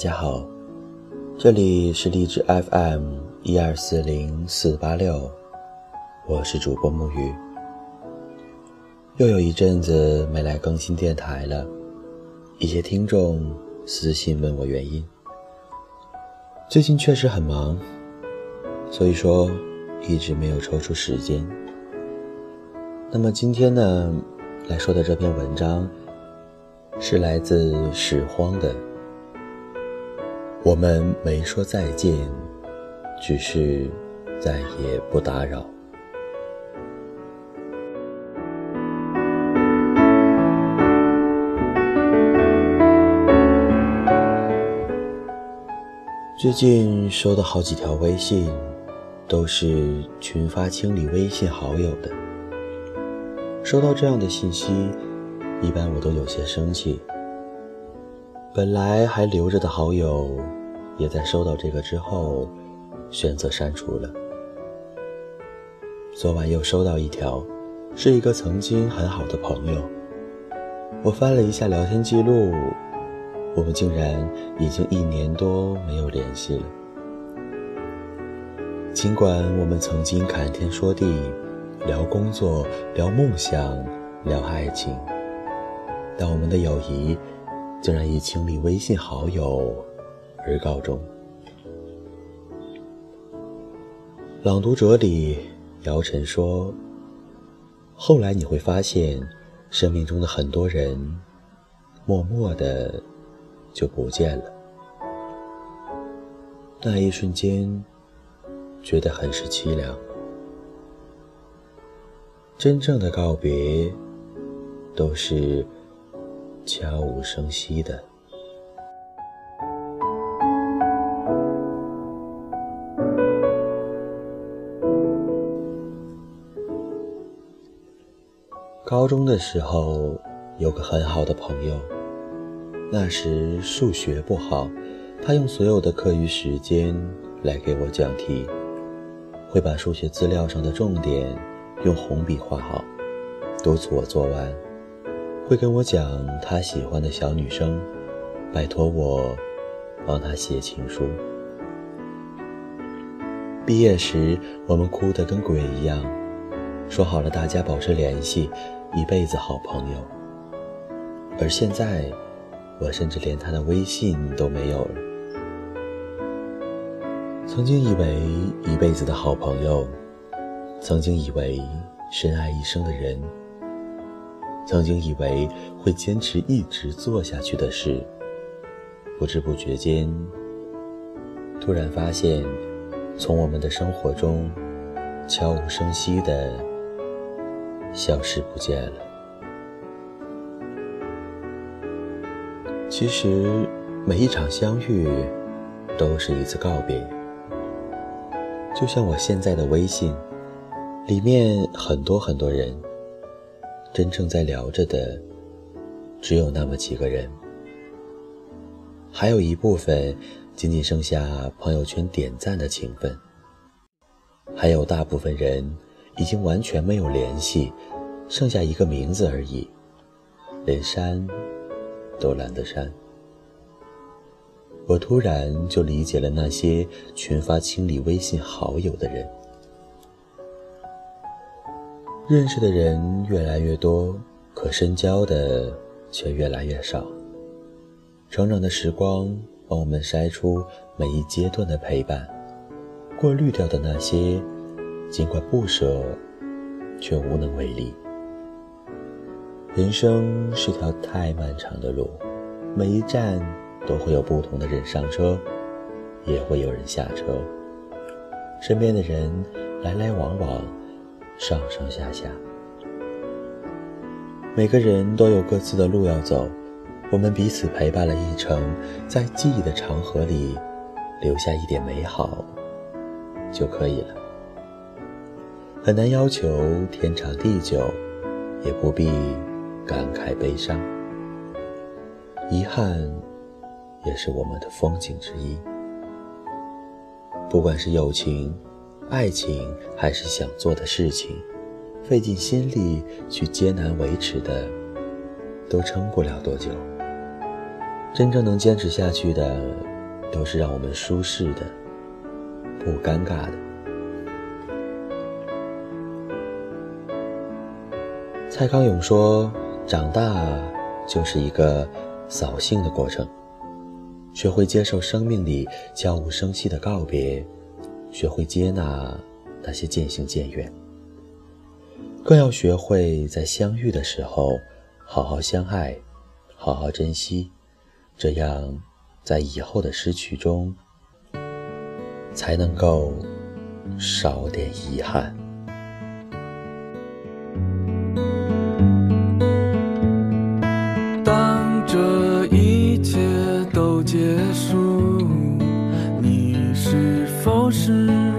大家好，这里是荔枝 FM 一二四零四八六，我是主播木鱼。又有一阵子没来更新电台了，一些听众私信问我原因。最近确实很忙，所以说一直没有抽出时间。那么今天呢，来说的这篇文章是来自始荒的。我们没说再见，只是再也不打扰。最近收到好几条微信，都是群发清理微信好友的。收到这样的信息，一般我都有些生气。本来还留着的好友，也在收到这个之后，选择删除了。昨晚又收到一条，是一个曾经很好的朋友。我翻了一下聊天记录，我们竟然已经一年多没有联系了。尽管我们曾经侃天说地，聊工作，聊梦想，聊爱情，但我们的友谊。竟然以清理微信好友而告终。朗读者里，姚晨说：“后来你会发现，生命中的很多人，默默的就不见了。那一瞬间，觉得很是凄凉。真正的告别，都是。”悄无声息的。高中的时候，有个很好的朋友。那时数学不好，他用所有的课余时间来给我讲题，会把数学资料上的重点用红笔画好，督促我做完。会跟我讲他喜欢的小女生，拜托我帮他写情书。毕业时，我们哭得跟鬼一样，说好了大家保持联系，一辈子好朋友。而现在，我甚至连他的微信都没有了。曾经以为一辈子的好朋友，曾经以为深爱一生的人。曾经以为会坚持一直做下去的事，不知不觉间，突然发现，从我们的生活中悄无声息的消失不见了。其实，每一场相遇都是一次告别。就像我现在的微信，里面很多很多人。真正在聊着的，只有那么几个人，还有一部分仅仅剩下朋友圈点赞的情分，还有大部分人已经完全没有联系，剩下一个名字而已，连删都懒得删。我突然就理解了那些群发清理微信好友的人。认识的人越来越多，可深交的却越来越少。成长的时光帮我们筛出每一阶段的陪伴，过滤掉的那些，尽管不舍，却无能为力。人生是条太漫长的路，每一站都会有不同的人上车，也会有人下车。身边的人来来往往。上上下下，每个人都有各自的路要走。我们彼此陪伴了一程，在记忆的长河里留下一点美好就可以了。很难要求天长地久，也不必感慨悲伤。遗憾也是我们的风景之一。不管是友情。爱情还是想做的事情，费尽心力去艰难维持的，都撑不了多久。真正能坚持下去的，都是让我们舒适的，不尴尬的。蔡康永说：“长大就是一个扫兴的过程，学会接受生命里悄无声息的告别，学会接纳那些渐行渐远，更要学会在相遇的时候好好相爱，好好珍惜，这样在以后的失去中才能够少点遗憾。”当这一切都结束都失落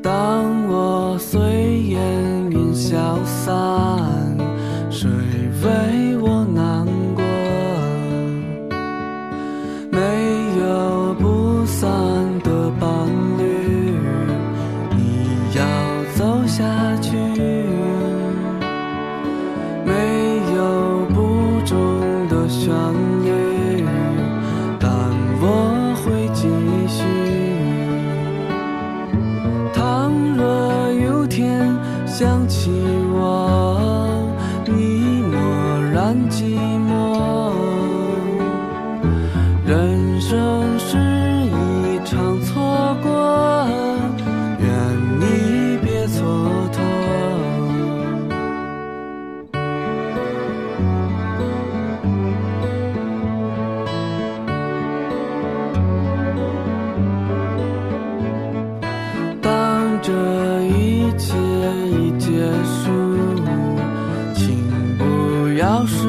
当我随烟云消散谁为我难过？没有不散的伴侣你要走下去。没有不终的旋寂寞人生是一场错过愿你别蹉跎。当这一切已结束请不要说